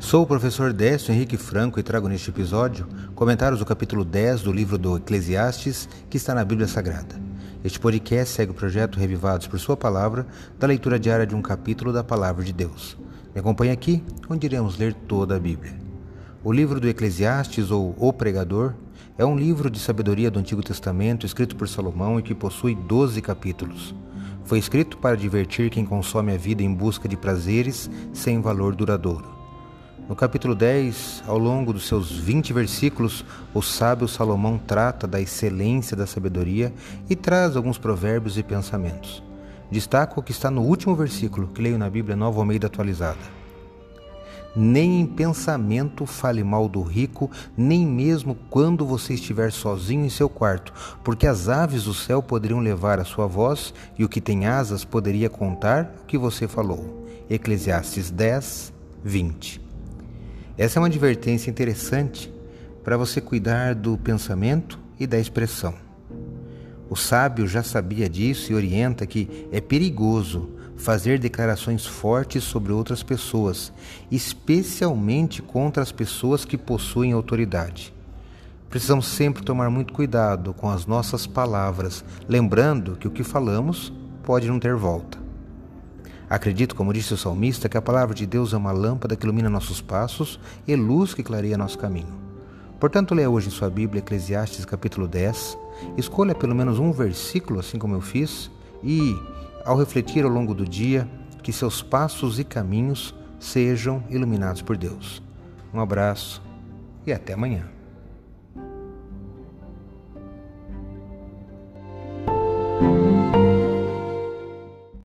Sou o professor Décio Henrique Franco e trago neste episódio comentários do capítulo 10 do livro do Eclesiastes, que está na Bíblia Sagrada. Este podcast segue o projeto Revivados por Sua Palavra, da leitura diária de um capítulo da Palavra de Deus. Me acompanhe aqui, onde iremos ler toda a Bíblia. O livro do Eclesiastes, ou O Pregador, é um livro de sabedoria do Antigo Testamento escrito por Salomão e que possui 12 capítulos. Foi escrito para divertir quem consome a vida em busca de prazeres sem valor duradouro. No capítulo 10, ao longo dos seus 20 versículos, o sábio Salomão trata da excelência da sabedoria e traz alguns provérbios e pensamentos. Destaco o que está no último versículo, que leio na Bíblia Nova Almeida atualizada. Nem em pensamento fale mal do rico, nem mesmo quando você estiver sozinho em seu quarto, porque as aves do céu poderiam levar a sua voz e o que tem asas poderia contar o que você falou. Eclesiastes 10, 20. Essa é uma advertência interessante para você cuidar do pensamento e da expressão. O sábio já sabia disso e orienta que é perigoso fazer declarações fortes sobre outras pessoas, especialmente contra as pessoas que possuem autoridade. Precisamos sempre tomar muito cuidado com as nossas palavras, lembrando que o que falamos pode não ter volta. Acredito, como disse o salmista, que a palavra de Deus é uma lâmpada que ilumina nossos passos e luz que clareia nosso caminho. Portanto, leia hoje em sua Bíblia Eclesiastes capítulo 10, escolha pelo menos um versículo, assim como eu fiz, e, ao refletir ao longo do dia, que seus passos e caminhos sejam iluminados por Deus. Um abraço e até amanhã.